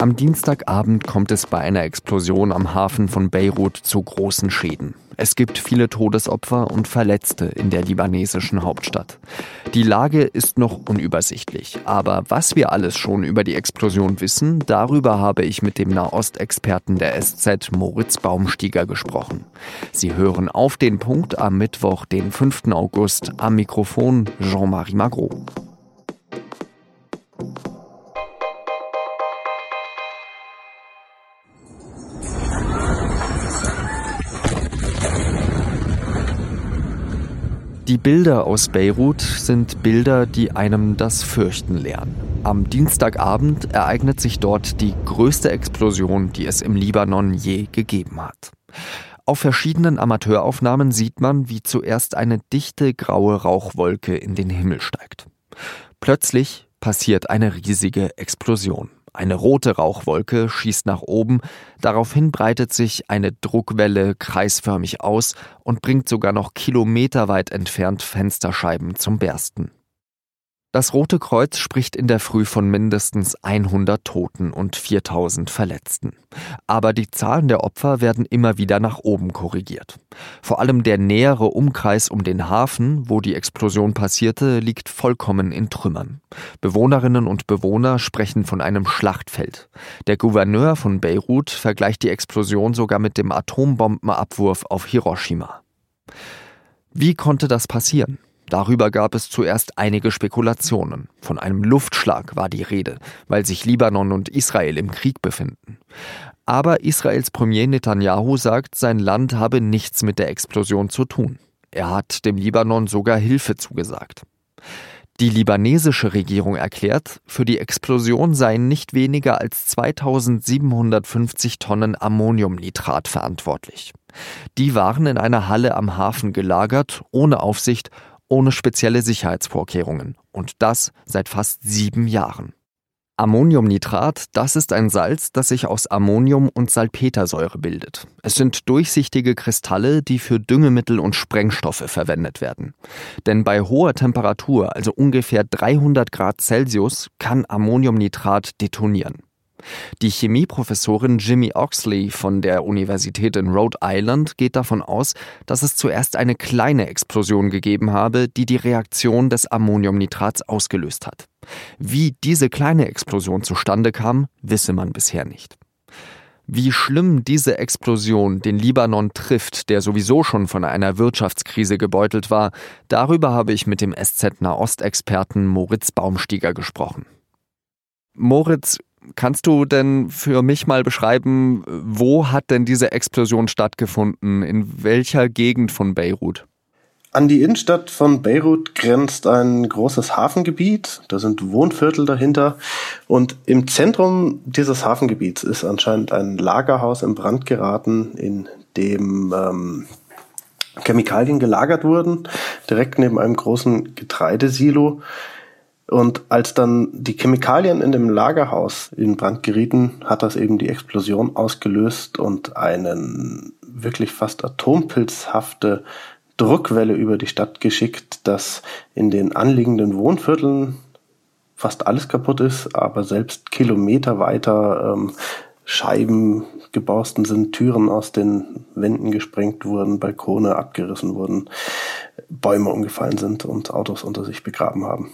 Am Dienstagabend kommt es bei einer Explosion am Hafen von Beirut zu großen Schäden. Es gibt viele Todesopfer und Verletzte in der libanesischen Hauptstadt. Die Lage ist noch unübersichtlich, aber was wir alles schon über die Explosion wissen, darüber habe ich mit dem Nahostexperten der SZ Moritz Baumstieger gesprochen. Sie hören auf den Punkt am Mittwoch, den 5. August, am Mikrofon Jean-Marie Magro. Die Bilder aus Beirut sind Bilder, die einem das Fürchten lehren. Am Dienstagabend ereignet sich dort die größte Explosion, die es im Libanon je gegeben hat. Auf verschiedenen Amateuraufnahmen sieht man, wie zuerst eine dichte graue Rauchwolke in den Himmel steigt. Plötzlich passiert eine riesige Explosion. Eine rote Rauchwolke schießt nach oben, daraufhin breitet sich eine Druckwelle kreisförmig aus und bringt sogar noch kilometerweit entfernt Fensterscheiben zum Bersten. Das Rote Kreuz spricht in der Früh von mindestens 100 Toten und 4000 Verletzten. Aber die Zahlen der Opfer werden immer wieder nach oben korrigiert. Vor allem der nähere Umkreis um den Hafen, wo die Explosion passierte, liegt vollkommen in Trümmern. Bewohnerinnen und Bewohner sprechen von einem Schlachtfeld. Der Gouverneur von Beirut vergleicht die Explosion sogar mit dem Atombombenabwurf auf Hiroshima. Wie konnte das passieren? Darüber gab es zuerst einige Spekulationen. Von einem Luftschlag war die Rede, weil sich Libanon und Israel im Krieg befinden. Aber Israels Premier Netanyahu sagt, sein Land habe nichts mit der Explosion zu tun. Er hat dem Libanon sogar Hilfe zugesagt. Die libanesische Regierung erklärt, für die Explosion seien nicht weniger als 2750 Tonnen Ammoniumnitrat verantwortlich. Die waren in einer Halle am Hafen gelagert, ohne Aufsicht ohne spezielle Sicherheitsvorkehrungen. Und das seit fast sieben Jahren. Ammoniumnitrat, das ist ein Salz, das sich aus Ammonium und Salpetersäure bildet. Es sind durchsichtige Kristalle, die für Düngemittel und Sprengstoffe verwendet werden. Denn bei hoher Temperatur, also ungefähr 300 Grad Celsius, kann Ammoniumnitrat detonieren. Die Chemieprofessorin Jimmy Oxley von der Universität in Rhode Island geht davon aus, dass es zuerst eine kleine Explosion gegeben habe, die die Reaktion des Ammoniumnitrats ausgelöst hat. Wie diese kleine Explosion zustande kam, wisse man bisher nicht. Wie schlimm diese Explosion den Libanon trifft, der sowieso schon von einer Wirtschaftskrise gebeutelt war, darüber habe ich mit dem SZ Nahost-Experten Moritz Baumstieger gesprochen. Moritz, Kannst du denn für mich mal beschreiben, wo hat denn diese Explosion stattgefunden? In welcher Gegend von Beirut? An die Innenstadt von Beirut grenzt ein großes Hafengebiet. Da sind Wohnviertel dahinter. Und im Zentrum dieses Hafengebiets ist anscheinend ein Lagerhaus in Brand geraten, in dem ähm, Chemikalien gelagert wurden, direkt neben einem großen Getreidesilo. Und als dann die Chemikalien in dem Lagerhaus in Brand gerieten, hat das eben die Explosion ausgelöst und einen wirklich fast atompilzhafte Druckwelle über die Stadt geschickt, dass in den anliegenden Wohnvierteln fast alles kaputt ist, aber selbst Kilometer weiter ähm, Scheiben geborsten sind, Türen aus den Wänden gesprengt wurden, Balkone abgerissen wurden, Bäume umgefallen sind und Autos unter sich begraben haben.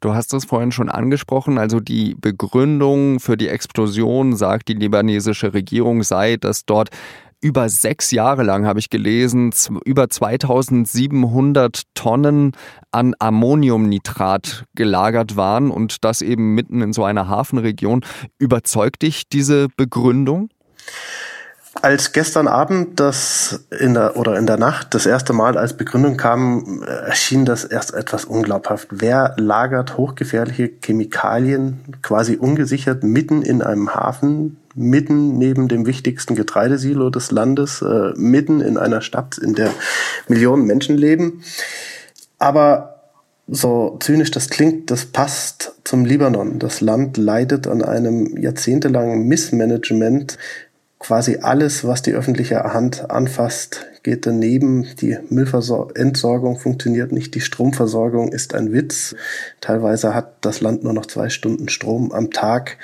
Du hast es vorhin schon angesprochen, also die Begründung für die Explosion, sagt die libanesische Regierung, sei, dass dort über sechs Jahre lang, habe ich gelesen, über 2700 Tonnen an Ammoniumnitrat gelagert waren und das eben mitten in so einer Hafenregion. Überzeugt dich diese Begründung? Als gestern Abend das in der oder in der Nacht das erste Mal als Begründung kam, erschien das erst etwas unglaubhaft. Wer lagert hochgefährliche Chemikalien quasi ungesichert mitten in einem Hafen, mitten neben dem wichtigsten Getreidesilo des Landes, äh, mitten in einer Stadt, in der Millionen Menschen leben? Aber so zynisch das klingt, das passt zum Libanon. Das Land leidet an einem jahrzehntelangen Missmanagement quasi alles, was die öffentliche Hand anfasst, geht daneben. Die Müllentsorgung funktioniert nicht. Die Stromversorgung ist ein Witz. Teilweise hat das Land nur noch zwei Stunden Strom am Tag.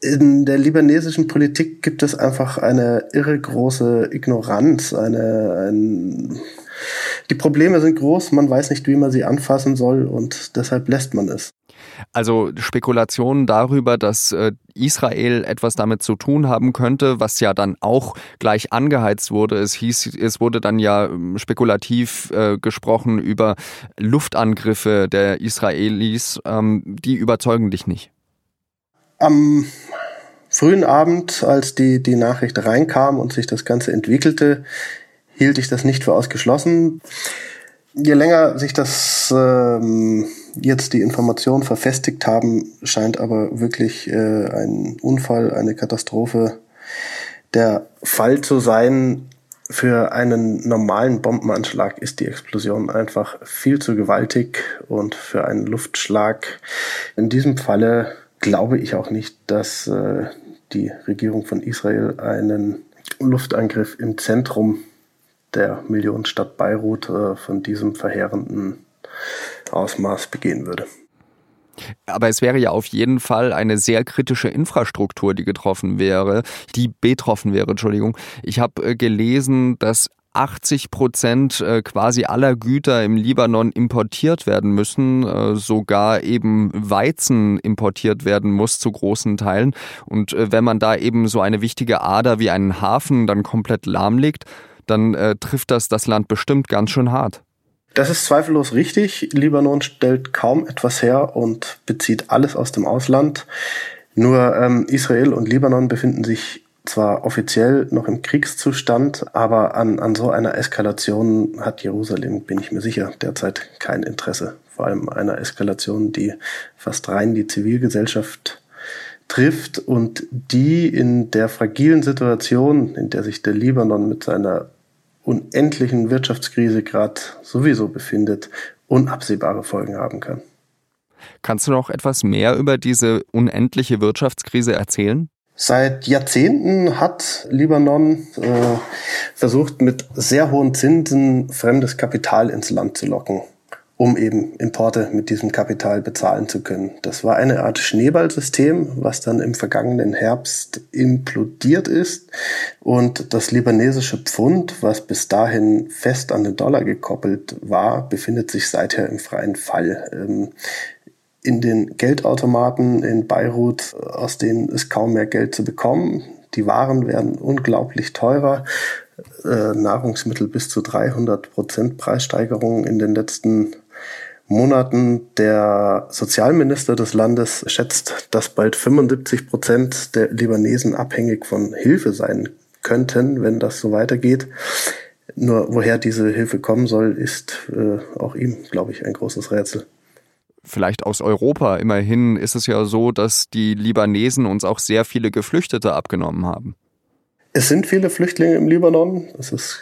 in der libanesischen Politik gibt es einfach eine irre große Ignoranz, eine, ein, die Probleme sind groß, man weiß nicht, wie man sie anfassen soll und deshalb lässt man es. Also Spekulationen darüber, dass äh, Israel etwas damit zu tun haben könnte, was ja dann auch gleich angeheizt wurde. Es hieß, es wurde dann ja ähm, spekulativ äh, gesprochen über Luftangriffe der Israelis. Ähm, die überzeugen dich nicht. Am frühen Abend, als die, die Nachricht reinkam und sich das Ganze entwickelte, hielt ich das nicht für ausgeschlossen. Je länger sich das ähm, jetzt die Informationen verfestigt haben, scheint aber wirklich äh, ein Unfall, eine Katastrophe der Fall zu sein. Für einen normalen Bombenanschlag ist die Explosion einfach viel zu gewaltig und für einen Luftschlag in diesem Falle glaube ich auch nicht, dass äh, die Regierung von Israel einen Luftangriff im Zentrum der Millionenstadt Beirut äh, von diesem verheerenden Ausmaß begehen würde. Aber es wäre ja auf jeden Fall eine sehr kritische Infrastruktur, die getroffen wäre, die betroffen wäre, Entschuldigung. Ich habe äh, gelesen, dass 80 Prozent äh, quasi aller Güter im Libanon importiert werden müssen, äh, sogar eben Weizen importiert werden muss zu großen Teilen. Und wenn man da eben so eine wichtige Ader wie einen Hafen dann komplett lahmlegt, dann trifft das das Land bestimmt ganz schön hart. Das ist zweifellos richtig. Libanon stellt kaum etwas her und bezieht alles aus dem Ausland. Nur ähm, Israel und Libanon befinden sich zwar offiziell noch im Kriegszustand, aber an, an so einer Eskalation hat Jerusalem, bin ich mir sicher, derzeit kein Interesse. Vor allem einer Eskalation, die fast rein die Zivilgesellschaft trifft und die in der fragilen Situation, in der sich der Libanon mit seiner unendlichen Wirtschaftskrise gerade sowieso befindet, unabsehbare Folgen haben kann. Kannst du noch etwas mehr über diese unendliche Wirtschaftskrise erzählen? Seit Jahrzehnten hat Libanon äh, versucht, mit sehr hohen Zinsen fremdes Kapital ins Land zu locken um eben Importe mit diesem Kapital bezahlen zu können. Das war eine Art Schneeballsystem, was dann im vergangenen Herbst implodiert ist und das libanesische Pfund, was bis dahin fest an den Dollar gekoppelt war, befindet sich seither im freien Fall. Ähm, in den Geldautomaten in Beirut, aus denen ist kaum mehr Geld zu bekommen. Die Waren werden unglaublich teurer. Äh, Nahrungsmittel bis zu 300 Prozent Preissteigerungen in den letzten Monaten. Der Sozialminister des Landes schätzt, dass bald 75 Prozent der Libanesen abhängig von Hilfe sein könnten, wenn das so weitergeht. Nur woher diese Hilfe kommen soll, ist äh, auch ihm, glaube ich, ein großes Rätsel. Vielleicht aus Europa. Immerhin ist es ja so, dass die Libanesen uns auch sehr viele Geflüchtete abgenommen haben. Es sind viele Flüchtlinge im Libanon. Es ist,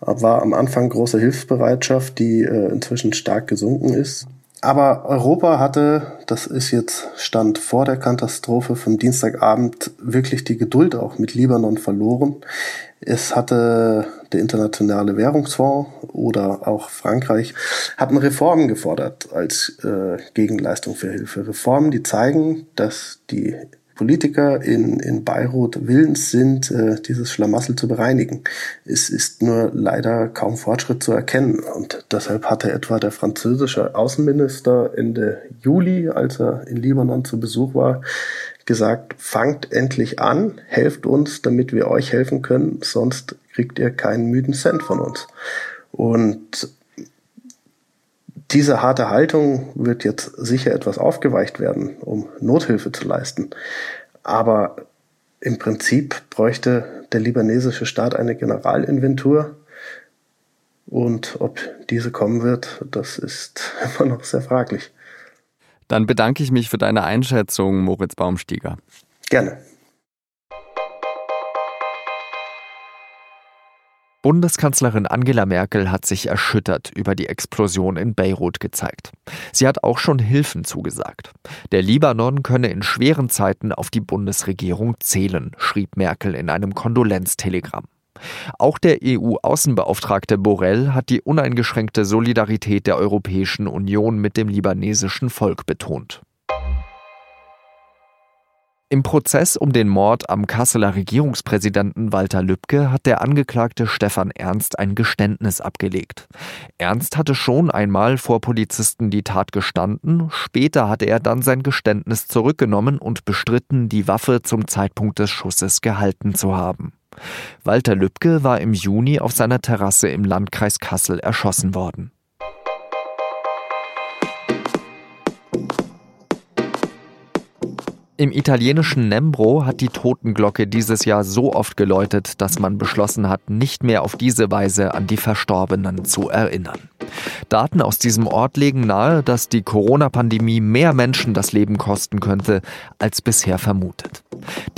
war am Anfang große Hilfsbereitschaft, die äh, inzwischen stark gesunken ist. Aber Europa hatte, das ist jetzt Stand vor der Katastrophe vom Dienstagabend, wirklich die Geduld auch mit Libanon verloren. Es hatte der Internationale Währungsfonds oder auch Frankreich hatten Reformen gefordert als äh, Gegenleistung für Hilfe. Reformen, die zeigen, dass die Politiker in, in Beirut willens sind, äh, dieses Schlamassel zu bereinigen. Es ist nur leider kaum Fortschritt zu erkennen. Und deshalb hatte etwa der französische Außenminister Ende Juli, als er in Libanon zu Besuch war, gesagt, fangt endlich an, helft uns, damit wir euch helfen können, sonst kriegt ihr keinen müden Cent von uns. Und diese harte Haltung wird jetzt sicher etwas aufgeweicht werden, um Nothilfe zu leisten. Aber im Prinzip bräuchte der libanesische Staat eine Generalinventur. Und ob diese kommen wird, das ist immer noch sehr fraglich. Dann bedanke ich mich für deine Einschätzung, Moritz Baumstieger. Gerne. Bundeskanzlerin Angela Merkel hat sich erschüttert über die Explosion in Beirut gezeigt. Sie hat auch schon Hilfen zugesagt. Der Libanon könne in schweren Zeiten auf die Bundesregierung zählen, schrieb Merkel in einem Kondolenztelegramm. Auch der EU-Außenbeauftragte Borrell hat die uneingeschränkte Solidarität der Europäischen Union mit dem libanesischen Volk betont. Im Prozess um den Mord am Kasseler Regierungspräsidenten Walter Lübcke hat der Angeklagte Stefan Ernst ein Geständnis abgelegt. Ernst hatte schon einmal vor Polizisten die Tat gestanden, später hatte er dann sein Geständnis zurückgenommen und bestritten, die Waffe zum Zeitpunkt des Schusses gehalten zu haben. Walter Lübcke war im Juni auf seiner Terrasse im Landkreis Kassel erschossen worden. Im italienischen Nembro hat die Totenglocke dieses Jahr so oft geläutet, dass man beschlossen hat, nicht mehr auf diese Weise an die Verstorbenen zu erinnern. Daten aus diesem Ort legen nahe, dass die Corona-Pandemie mehr Menschen das Leben kosten könnte, als bisher vermutet.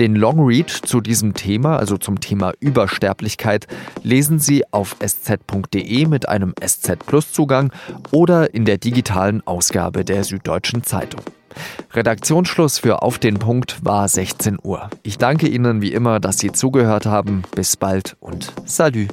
Den Longread zu diesem Thema, also zum Thema Übersterblichkeit, lesen Sie auf sz.de mit einem SZ Plus Zugang oder in der digitalen Ausgabe der Süddeutschen Zeitung. Redaktionsschluss für Auf den Punkt war 16 Uhr. Ich danke Ihnen wie immer, dass Sie zugehört haben. Bis bald und salü.